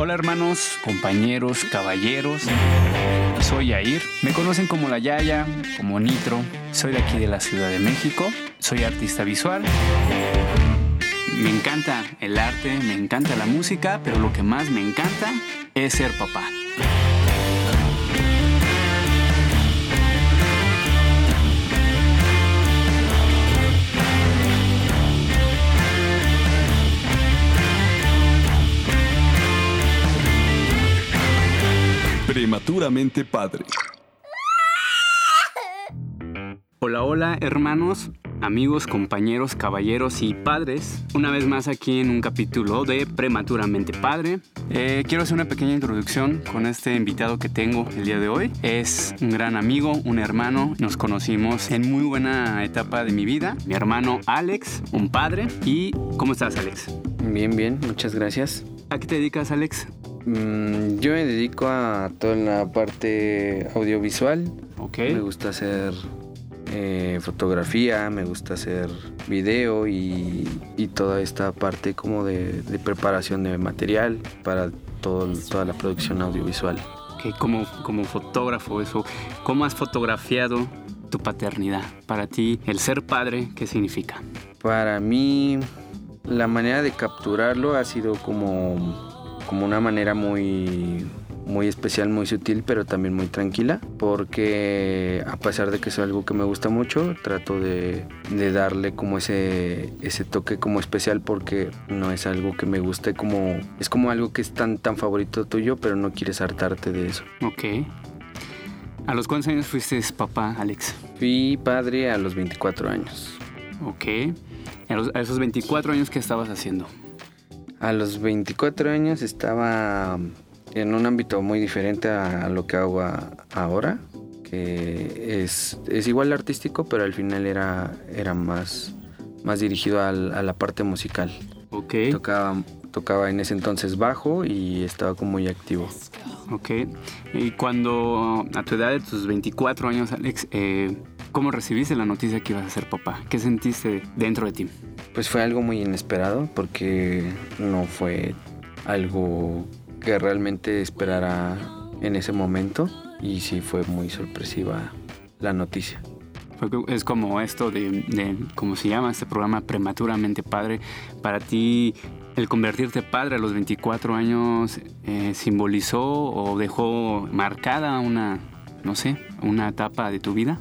Hola hermanos, compañeros, caballeros. Soy Yair. Me conocen como La Yaya, como Nitro. Soy de aquí de la Ciudad de México. Soy artista visual. Me encanta el arte, me encanta la música, pero lo que más me encanta es ser papá. Padre. Hola, hola hermanos, amigos, compañeros, caballeros y padres. Una vez más aquí en un capítulo de Prematuramente Padre. Eh, quiero hacer una pequeña introducción con este invitado que tengo el día de hoy. Es un gran amigo, un hermano. Nos conocimos en muy buena etapa de mi vida. Mi hermano Alex, un padre. ¿Y cómo estás Alex? Bien, bien, muchas gracias. ¿A qué te dedicas Alex? Mm, yo me dedico a toda la parte audiovisual. Ok. Me gusta hacer eh, fotografía, me gusta hacer video y, y toda esta parte como de, de preparación de material para todo, toda la producción audiovisual. que como, como fotógrafo, eso, ¿cómo has fotografiado tu paternidad? Para ti, el ser padre, ¿qué significa? Para mí, la manera de capturarlo ha sido como, como una manera muy, muy especial, muy sutil, pero también muy tranquila, porque a pesar de que es algo que me gusta mucho, trato de, de darle como ese, ese toque como especial, porque no es algo que me guste como, es como algo que es tan, tan favorito tuyo, pero no quieres hartarte de eso. Ok. ¿A los cuántos años fuiste papá, Alex? Fui padre a los 24 años. Ok. A, los- a esos 24 años, ¿qué estabas haciendo? A los 24 años estaba en un ámbito muy diferente a, lo que hago a- ahora, que es, es igual artístico, pero al final era, era más, más dirigido a la parte musical. Ok. Tocaba, tocaba en ese entonces bajo y estaba como muy activo. Ok. Y cuando, a tu edad de tus 24 años, Alex, eh, ¿cómo recibiste la noticia que ibas a ser papá? ¿Qué sentiste dentro de ti? Pues fue algo muy inesperado porque no fue algo que realmente esperara en ese momento y sí fue muy sorpresiva la noticia. Es como esto de, de, ¿cómo se llama este programa? Prematuramente padre. Para ti, el convertirte padre a los 24 años eh, simbolizó o dejó marcada una, no sé, una etapa de tu vida.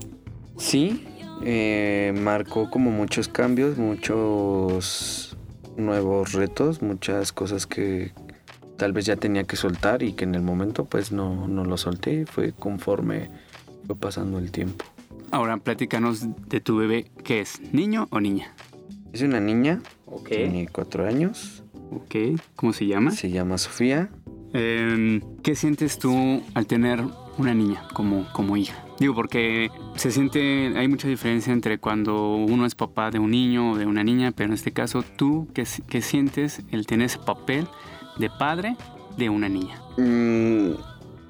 Sí, eh, marcó como muchos cambios, muchos nuevos retos, muchas cosas que tal vez ya tenía que soltar y que en el momento pues no, no lo solté, fue conforme fue pasando el tiempo. Ahora, platícanos de tu bebé. ¿Qué es? ¿Niño o niña? Es una niña, Ok. tiene cuatro años, Ok. ¿Cómo se llama? se llama Sofía. Eh, ¿Qué sientes tú al tener una niña como, como hija? Digo, porque se siente, hay mucha diferencia entre cuando uno es papá de un niño o de una niña, pero en este caso, ¿tú qué, qué sientes el tener ese papel de padre de una niña? Mm,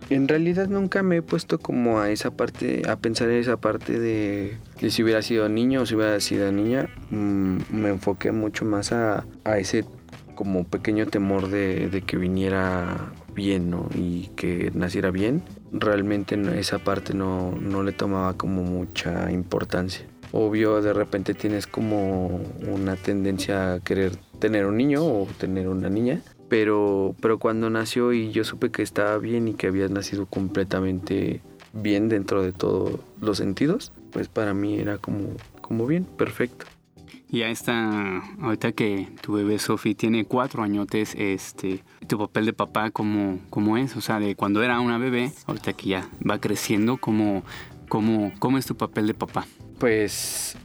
en realidad nunca me he puesto como a esa parte, a pensar en esa parte de, de si hubiera sido niño o si hubiera sido niña. Mm, me enfoqué mucho más a, a ese como pequeño temor de, de que viniera bien, ¿no? Y que naciera bien. Realmente esa parte no, no le tomaba como mucha importancia. Obvio, de repente tienes como una tendencia a querer tener un niño o tener una niña. Pero, pero cuando nació y yo supe que estaba bien y que había nacido completamente bien dentro de todos los sentidos, pues para mí era como, como bien, perfecto. Y a esta, ahorita que tu bebé Sofi tiene cuatro añotes, este, tu papel de papá, ¿cómo, cómo es? O sea, de cuando era una bebé, ahorita que ya va creciendo, ¿cómo, cómo, cómo es tu papel de papá? Pues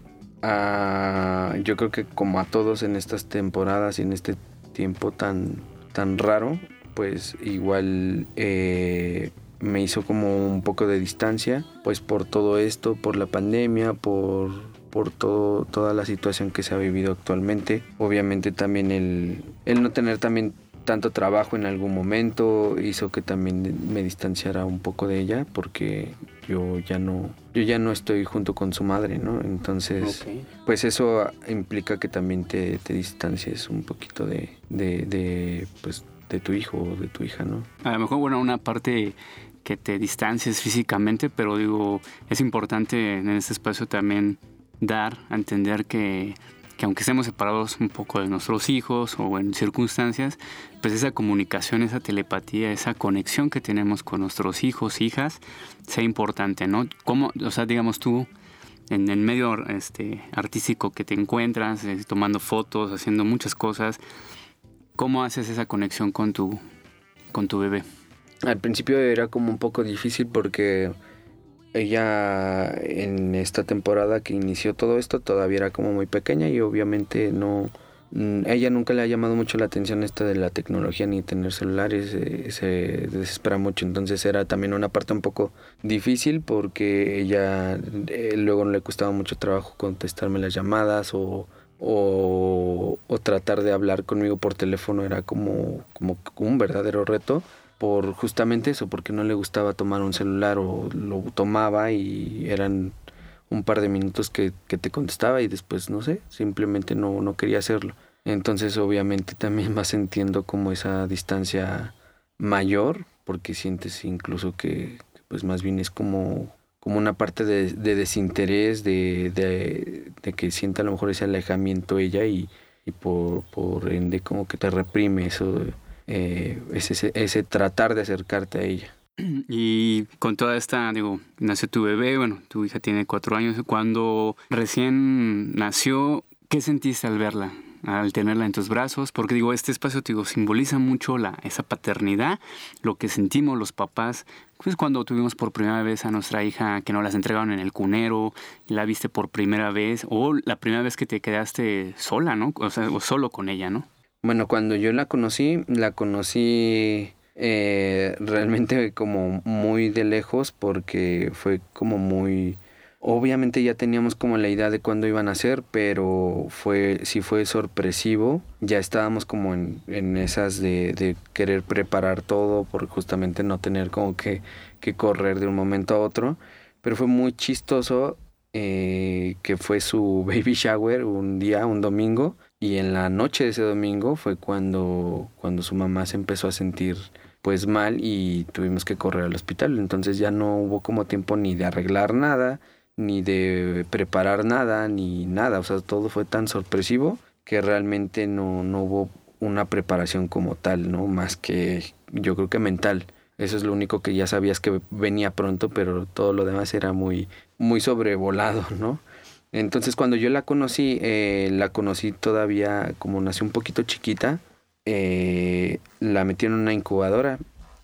ah, yo creo que como a todos en estas temporadas y en este tiempo tan, tan raro, pues igual eh, me hizo como un poco de distancia, pues por todo esto, por la pandemia, por, por todo, toda la situación que se ha vivido actualmente. Obviamente también el, el no tener también tanto trabajo en algún momento hizo que también me distanciara un poco de ella porque yo ya no yo ya no estoy junto con su madre, ¿no? Entonces, pues eso implica que también te, te distancies un poquito de, de, de, pues, de tu hijo o de tu hija, ¿no? A lo mejor, bueno, una parte que te distancies físicamente, pero digo, es importante en este espacio también dar a entender que, que aunque estemos separados un poco de nuestros hijos o en circunstancias, pues esa comunicación, esa telepatía, esa conexión que tenemos con nuestros hijos, hijas, sea importante, ¿no? ¿Cómo, o sea, digamos tú, en el medio este, artístico que te encuentras, eh, tomando fotos, haciendo muchas cosas, ¿cómo haces esa conexión con tu, con tu bebé? Al principio era como un poco difícil porque ella en esta temporada que inició todo esto todavía era como muy pequeña y obviamente no ella nunca le ha llamado mucho la atención esta de la tecnología ni tener celulares eh, se desespera mucho. Entonces era también una parte un poco difícil porque ella eh, luego le costaba mucho trabajo contestarme las llamadas o, o, o tratar de hablar conmigo por teléfono era como, como un verdadero reto por justamente eso, porque no le gustaba tomar un celular o lo tomaba y eran un par de minutos que, te contestaba y después, no sé, simplemente no, no quería hacerlo. Entonces obviamente también vas sintiendo como esa distancia mayor, porque sientes incluso que, pues más bien es como, como una parte de, desinterés, de, de, que sienta a lo mejor ese alejamiento ella y, y por, por ende como que te reprime eso eh, ese, tratar de acercarte a ella. Y con toda esta, digo, nació tu bebé, bueno, tu hija tiene cuatro años. Cuando recién nació, ¿qué sentiste al verla? al tenerla en tus brazos, porque digo, este espacio digo, simboliza mucho la, esa paternidad, lo que sentimos los papás, pues cuando tuvimos por primera vez a nuestra hija que nos las entregaron en el cunero, la viste por primera vez, o la primera vez que te quedaste sola, ¿no? O sea, solo con ella, ¿no? Bueno, cuando yo la conocí, la conocí eh, realmente como muy de lejos porque fue como muy... Obviamente ya teníamos como la idea de cuándo iban a ser, pero fue, sí fue sorpresivo. Ya estábamos como en, en esas de, de, querer preparar todo por justamente no tener como que, que correr de un momento a otro. Pero fue muy chistoso eh, que fue su baby shower un día, un domingo, y en la noche de ese domingo fue cuando, cuando su mamá se empezó a sentir pues mal y tuvimos que correr al hospital. Entonces ya no hubo como tiempo ni de arreglar nada, ni de preparar nada, ni nada. O sea, todo fue tan sorpresivo que realmente no, no hubo una preparación como tal, ¿no? Más que yo creo que mental. Eso es lo único que ya sabías que venía pronto, pero todo lo demás era muy, muy sobrevolado, ¿no? Entonces cuando yo la conocí, eh, la conocí todavía como nació un poquito chiquita, eh, la metí en una incubadora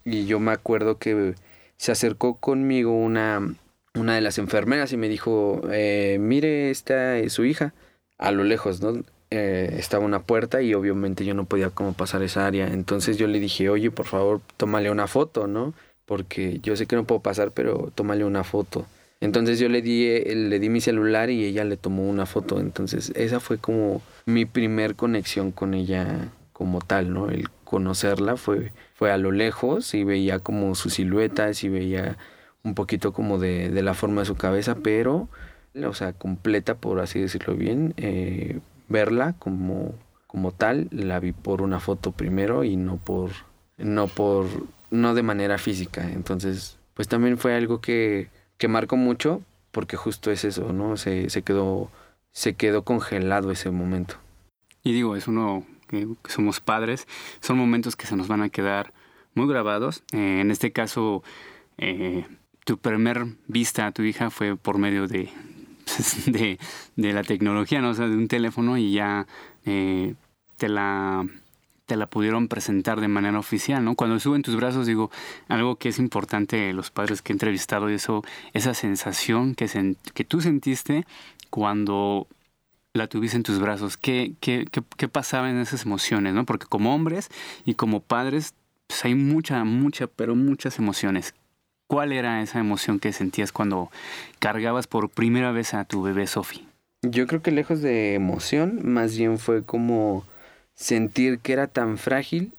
y yo me acuerdo que se acercó conmigo una, una de las enfermeras y me dijo, eh, mire, esta es su hija, a lo lejos, ¿no? estaba una puerta y obviamente yo no podía como pasar esa área. Entonces yo le dije, oye, por favor, tómale una foto, ¿no? Porque yo sé que no puedo pasar, pero tómale una foto. Entonces yo le di, eh, le di mi celular y ella le tomó una foto. Entonces esa fue como mi primer conexión con ella como tal, ¿no? El conocerla fue, fue a lo lejos y veía como su silueta, y veía un poquito como de, de, la forma de su cabeza, pero, o sea, completa, por así decirlo bien, eh, verla como, como tal, la vi por una foto primero y no por, no por, no de manera física. Entonces, pues también fue algo que, que marcó mucho porque justo es eso, ¿no? Se, se, quedó, se quedó congelado ese momento. Y digo, es uno que, somos padres, son momentos que se nos van a quedar muy grabados. Eh, en este caso, eh, tu primer vista a tu hija fue por medio de, de, de, la tecnología, ¿no? O sea, de un teléfono y ya eh, te la te la pudieron presentar de manera oficial, ¿no? Cuando estuvo en tus brazos, digo, algo que es importante los padres que he entrevistado, eso, esa sensación que, que tú sentiste cuando la tuviste en tus brazos, ¿qué, qué, qué, pasaba en esas emociones, ¿no? Porque como hombres y como padres, pues hay mucha, mucha, pero muchas emociones. ¿Cuál era esa emoción que sentías cuando cargabas por primera vez a tu bebé Sofi? Yo creo que lejos de emoción, más bien fue como sentir que era tan frágil,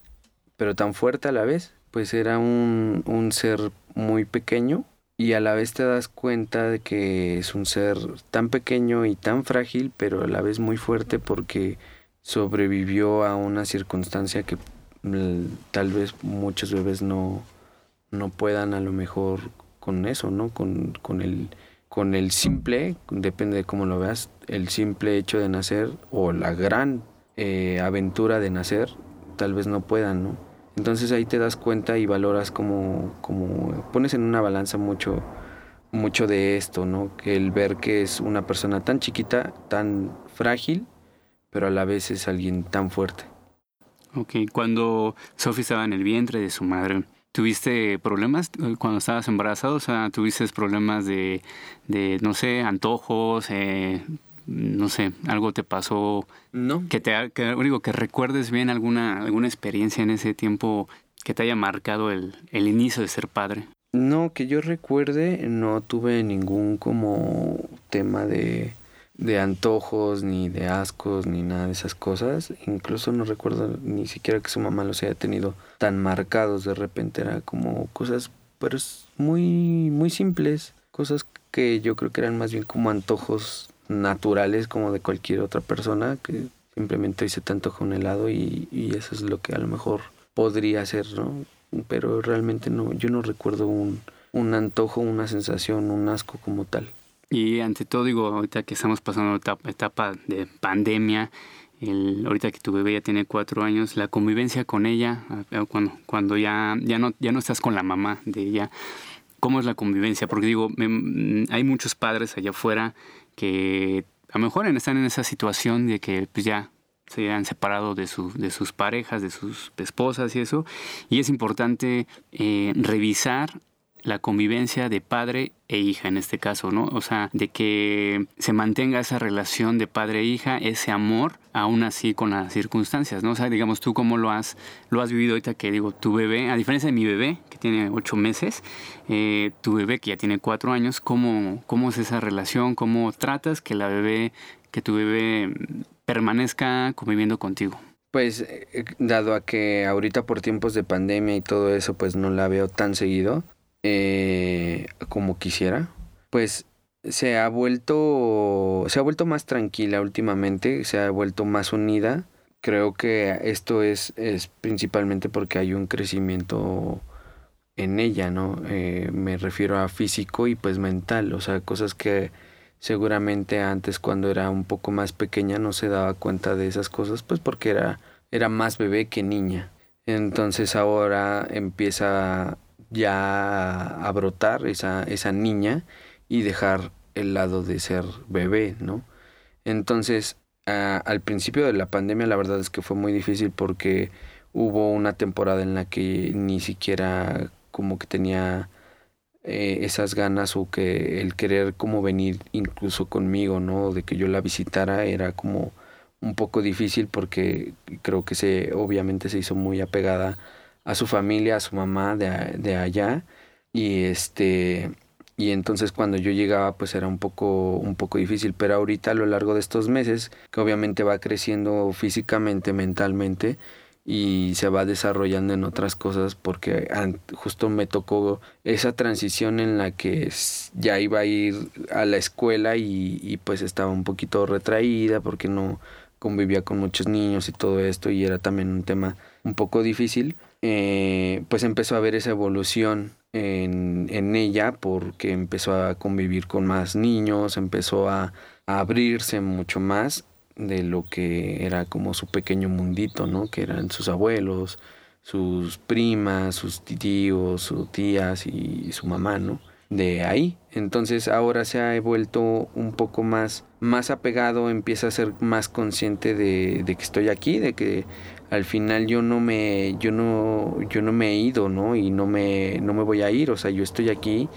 pero tan fuerte a la vez, pues era un, un ser muy pequeño y a la vez te das cuenta de que es un ser tan pequeño y tan frágil, pero a la vez muy fuerte porque sobrevivió a una circunstancia que tal vez muchos bebés no, no puedan a lo mejor con eso, ¿no? Con, con, el, con el simple, depende de cómo lo veas, el simple hecho de nacer o la gran eh, aventura de nacer, tal vez no puedan, ¿no? Entonces ahí te das cuenta y valoras como, como pones en una balanza mucho, mucho de esto, ¿no? Que el ver que es una persona tan chiquita, tan frágil, pero a la vez es alguien tan fuerte. Ok, cuando Sophie estaba en el vientre de su madre, ¿tuviste problemas cuando estabas embarazada? O sea, ¿tuviste problemas de, de no sé, antojos? Eh, no sé, algo te pasó. No. Que te que, digo, que recuerdes bien alguna, alguna experiencia en ese tiempo que te haya marcado el, el inicio de ser padre. No, que yo recuerde, no tuve ningún como tema de de antojos, ni de ascos, ni nada de esas cosas. Incluso no recuerdo ni siquiera que su mamá los haya tenido tan marcados. De repente era como cosas, pero muy, muy simples. Cosas que yo creo que eran más bien como antojos naturales como de cualquier otra persona que simplemente hoy se te antoja un helado y, y eso es lo que a lo mejor podría ser, ¿no? Pero realmente no, yo no recuerdo un, un antojo, una sensación, un asco como tal. Y ante todo, digo, ahorita que estamos pasando etapa, etapa de pandemia, el, ahorita que tu bebé ya tiene cuatro años, la convivencia con ella, cuando, cuando ya, ya, no, ya no estás con la mamá de ella, ¿cómo es la convivencia? Porque digo, hay muchos padres allá afuera que a lo mejor están en esa situación de que pues ya se han separado de, su, de sus parejas, de sus esposas y eso, y es importante eh, revisar la convivencia de padre e hija en este caso, ¿no? O sea, de que se mantenga esa relación de padre e hija, ese amor, aún así con las circunstancias, ¿no? O sea, digamos, tú cómo lo has, lo has vivido ahorita que digo, tu bebé, a diferencia de mi bebé, que tiene ocho meses, eh, tu bebé que ya tiene cuatro años, ¿cómo, ¿cómo es esa relación? ¿Cómo tratas que la bebé, que tu bebé permanezca conviviendo contigo? Pues eh, dado a que ahorita por tiempos de pandemia y todo eso, pues no la veo tan seguido, eh, como quisiera, pues se ha vuelto se ha vuelto más tranquila últimamente, se ha vuelto más unida. Creo que esto es, es principalmente porque hay un crecimiento en ella, ¿no? Eh, me refiero a físico y pues mental, o sea, cosas que seguramente antes cuando era un poco más pequeña no se daba cuenta de esas cosas, pues porque era, era más bebé que niña. Entonces ahora empieza ya a brotar esa, esa niña y dejar el lado de ser bebé, ¿no? Entonces, al principio de la pandemia la verdad es que fue muy difícil porque hubo una temporada en la que ni siquiera como que tenía eh, esas ganas o que el querer como venir incluso conmigo, ¿no? De que yo la visitara era como un poco difícil porque creo que se obviamente se hizo muy apegada a su familia, a su mamá de, de allá. Y este y entonces cuando yo llegaba pues era un poco un poco difícil. Pero ahorita a lo largo de estos meses que obviamente va creciendo físicamente mentalmente y se va desarrollando en otras cosas porque justo me tocó esa transición en la que ya iba a ir a la escuela y, y pues estaba un poquito retraída porque no convivía con muchos niños y todo esto y era también un tema un poco difícil eh, pues empezó a ver esa evolución en, en, ella porque empezó a convivir con más niños, empezó a, a, abrirse mucho más de lo que era como su pequeño mundito, ¿no? Que eran sus abuelos, sus primas, sus tíos, sus tías y su mamá, ¿no? De ahí. Entonces ahora se ha vuelto un poco más, más apegado, empieza a ser más consciente de, de que estoy aquí, de que al final yo no me yo no yo no me he ido no y no me no me voy a ir o sea yo estoy aquí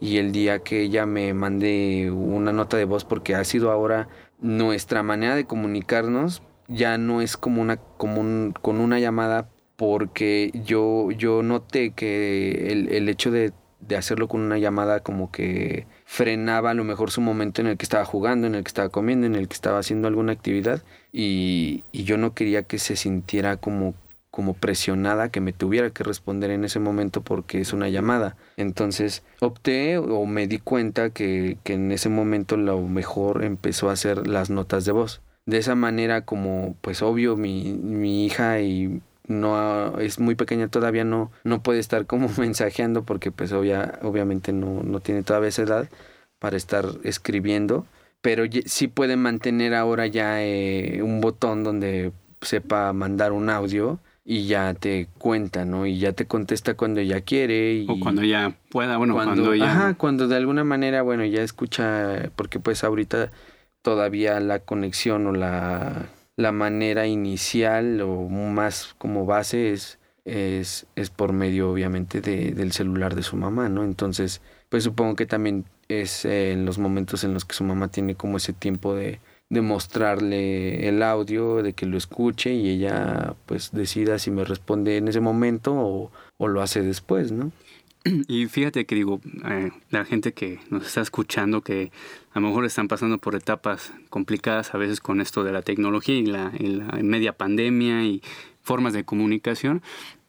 y el día que ella me mande una nota de voz porque ha sido ahora nuestra manera de comunicarnos ya no es como una como con una llamada porque yo yo noté que el, el hecho de, de hacerlo con una llamada como que frenaba a lo mejor su momento en el que estaba jugando, en el que estaba comiendo, en el que estaba haciendo alguna actividad y, y yo no quería que se sintiera como como presionada que me tuviera que responder en ese momento porque es una llamada. Entonces opté o me di cuenta que, que en ese momento lo mejor empezó a hacer las notas de voz. De esa manera como pues obvio mi, mi hija y no es muy pequeña todavía no no puede estar como mensajeando porque pues obvia, obviamente no, no tiene todavía esa edad para estar escribiendo pero sí puede mantener ahora ya eh, un botón donde sepa mandar un audio y ya te cuenta, ¿no? Y ya te contesta cuando ya quiere. Y o cuando ya pueda, bueno, cuando, ya... Ajá, cuando de alguna manera, bueno, ya escucha, porque pues ahorita todavía la conexión o la, la manera inicial o más como base es, es, es por medio obviamente de, del celular de su mamá, ¿no? Entonces, pues supongo que también es en los momentos en los que su mamá tiene como ese tiempo de, de mostrarle el audio, de que lo escuche y ella pues decida si me responde en ese momento o lo hace después, ¿no? Y fíjate que digo, eh, la gente que nos está escuchando, que a lo mejor están pasando por etapas complicadas a veces con esto de la tecnología y la, la media pandemia y formas de comunicación,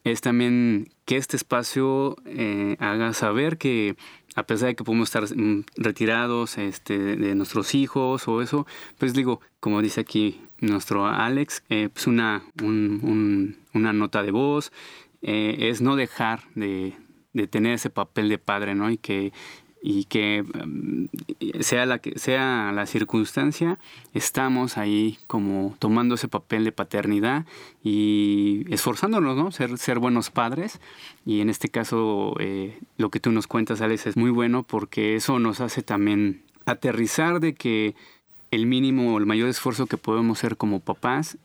es también que este espacio eh, haga saber que a pesar de que podemos estar mm, retirados este, de nuestros hijos o eso, pues digo, como dice aquí nuestro Alex, eh, pues una, una nota de voz, eh, es no dejar de, de, tener ese papel de padre, ¿no? Y que y que mm, sea la que sea la circunstancia, estamos ahí como tomando ese papel de paternidad y esforzándonos, ¿no? Ser, ser buenos padres. Y en este caso, eh, lo que tú nos cuentas, Alex, es muy bueno porque eso nos hace también aterrizar de que el mínimo el mayor esfuerzo que podemos hacer como papás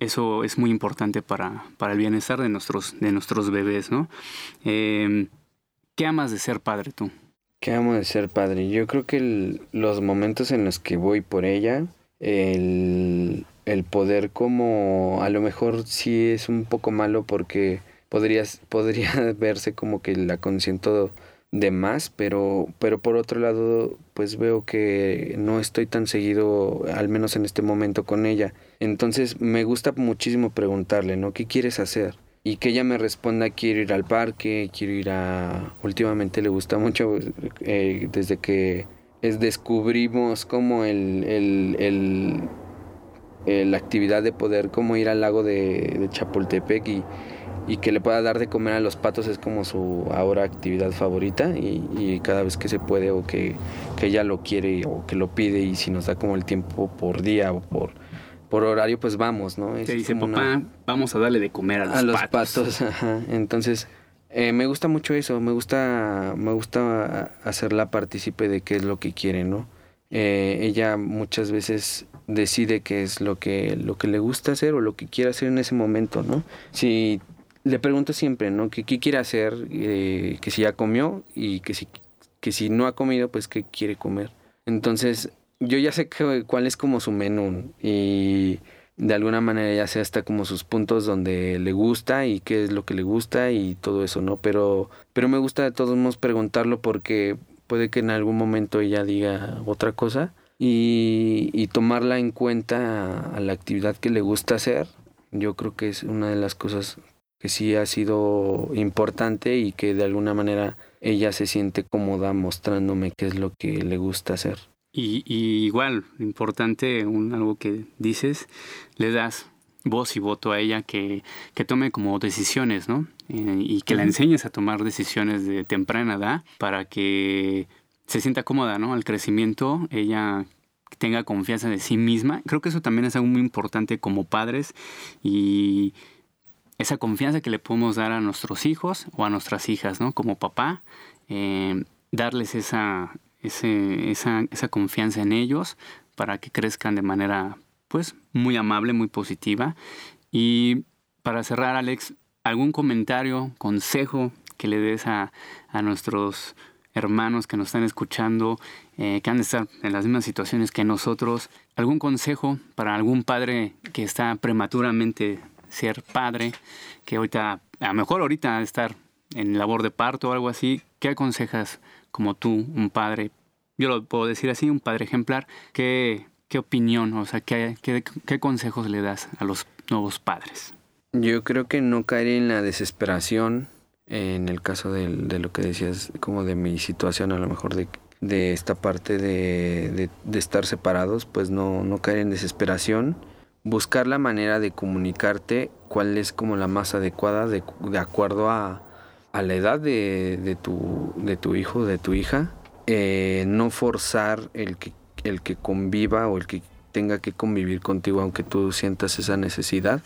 eso es muy importante para, para, el bienestar de nuestros, de nuestros bebés, ¿no? Eh, ¿Qué amas de ser padre tú? ¿Qué amo de ser padre? Yo creo que los momentos en los que voy por ella, el, el, poder como a lo mejor sí es un poco malo porque podrías, podría verse como que la consiento de más, pero, pero por otro lado pues veo que no estoy tan seguido, al menos en este momento, con ella. Entonces me gusta muchísimo preguntarle, ¿no? ¿Qué quieres hacer? y que ella me responda quiero ir al parque, quiero ir a... Últimamente le gusta mucho eh, desde que es, descubrimos como el, el, el, la actividad de poder como ir al lago de, de Chapultepec y, y, que le pueda dar de comer a los patos es como su ahora actividad favorita y, y cada vez que se puede o que, que ella lo quiere o que lo pide y si nos da como el tiempo por día o por por horario, pues vamos, ¿no? Es dice, papá, vamos a darle de comer a los, a los patos. Ajá. Entonces, eh, me gusta mucho eso, me gusta, me gusta hacerla partícipe de qué es lo que quiere, ¿no? Eh, ella muchas veces decide qué es lo que, lo que le gusta hacer o lo que quiere hacer en ese momento, ¿no? Si le pregunto siempre, ¿no? ¿Qué, qué quiere hacer? Eh, que si ya comió y que si, que si no ha comido, pues qué quiere comer. Entonces, yo ya sé cuál es como su menú y de alguna manera ya sé hasta como sus puntos donde le gusta y qué es lo que le gusta y todo eso, ¿no? Pero, pero me gusta de todos modos preguntarlo porque puede que en algún momento ella diga otra cosa y, y tomarla en cuenta a la actividad que le gusta hacer. Yo creo que es una de las cosas que sí ha sido importante y que de alguna manera ella se siente cómoda mostrándome qué es lo que le gusta hacer. Y, igual, importante, un, algo que dices, le das voz y voto a ella que, que tome como decisiones, ¿no? Eh, y que la enseñes a tomar decisiones de temprana edad para que se sienta cómoda, ¿no? Al crecimiento, ella tenga confianza de sí misma. Creo que eso también es algo muy importante como padres y esa confianza que le podemos dar a nuestros hijos o a nuestras hijas, ¿no? Como papá, eh, darles esa, esa, confianza en ellos para que crezcan de manera pues muy amable, muy positiva. Y para cerrar, Alex, ¿algún comentario, consejo que le des a, a nuestros hermanos que nos están escuchando, eh, que han de estar en las mismas situaciones que nosotros? ¿Algún consejo para algún padre que está prematuramente ser padre, que ahorita, a lo mejor ahorita estar en labor de parto o algo así? ¿Qué aconsejas como tú, un padre, yo lo puedo decir así, un padre ejemplar, ¿qué, qué opinión, o sea, qué, qué, consejos le das a los nuevos padres? Yo creo que no caer en la desesperación, en el caso de, de, lo que decías, como de mi situación, a lo mejor de, de esta parte de, de, de estar separados, pues no, no caer en desesperación, buscar la manera de comunicarte cuál es como la más adecuada de, de acuerdo a, a, la edad de, de, tu, de tu hijo, de tu hija. Eh, no forzar el que, el que conviva o el que tenga que convivir contigo aunque tú sientas esa necesidad.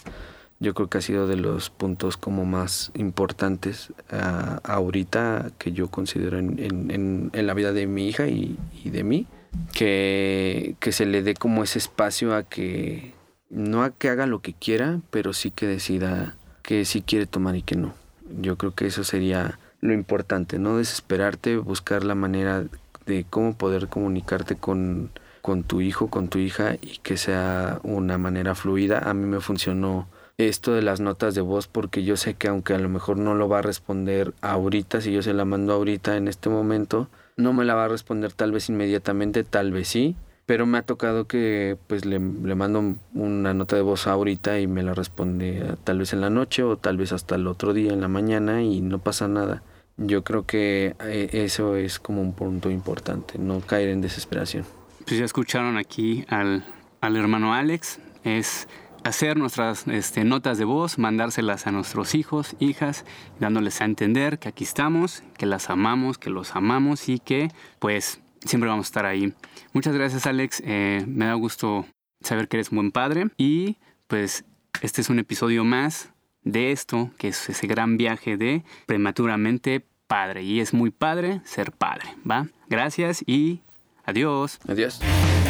Yo creo que ha sido de los puntos como más importantes uh, ahorita que yo considero en, en, en, la vida de mi hija y, de mí. Que, que se le dé como ese espacio a que no a que haga lo que quiera, pero sí que decida que sí quiere tomar y que no. Yo creo que eso sería lo importante, no desesperarte, buscar la manera de cómo poder comunicarte con, con tu hijo, con tu hija y que sea una manera fluida. A mí me funcionó esto de las notas de voz porque yo sé que aunque a lo mejor no lo va a responder ahorita, si yo se la mando ahorita en este momento, no me la va a responder tal vez inmediatamente, tal vez sí, pero me ha tocado que pues le, le, mando una nota de voz ahorita y me la responde tal vez en la noche o tal vez hasta el otro día en la mañana y no pasa nada. Yo creo que eh, eso es como un punto importante, no caer en desesperación. Pues ya escucharon aquí al, al hermano Alex, es hacer nuestras este, notas de voz, mandárselas a nuestros hijos, hijas, dándoles a entender que aquí estamos, que las amamos, que los amamos y que pues siempre vamos a estar ahí. Muchas gracias Alex, eh, me da gusto saber que eres un buen padre y pues este es un episodio más de esto, que es ese gran viaje de prematuramente padre y es muy padre ser padre, ¿va? Gracias y adiós. Adiós.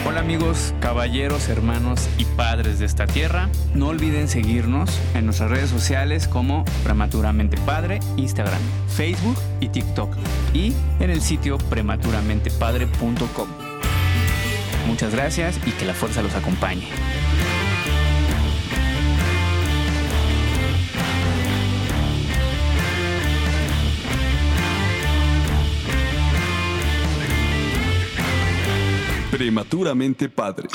Hola amigos, caballeros, hermanos y padres de esta tierra. No olviden seguirnos en nuestras redes sociales como Prematuramente Padre, Instagram, Facebook y TikTok. Y en el sitio prematuramentepadre.com. Muchas gracias y que la fuerza los acompañe. Prematuramente Padre.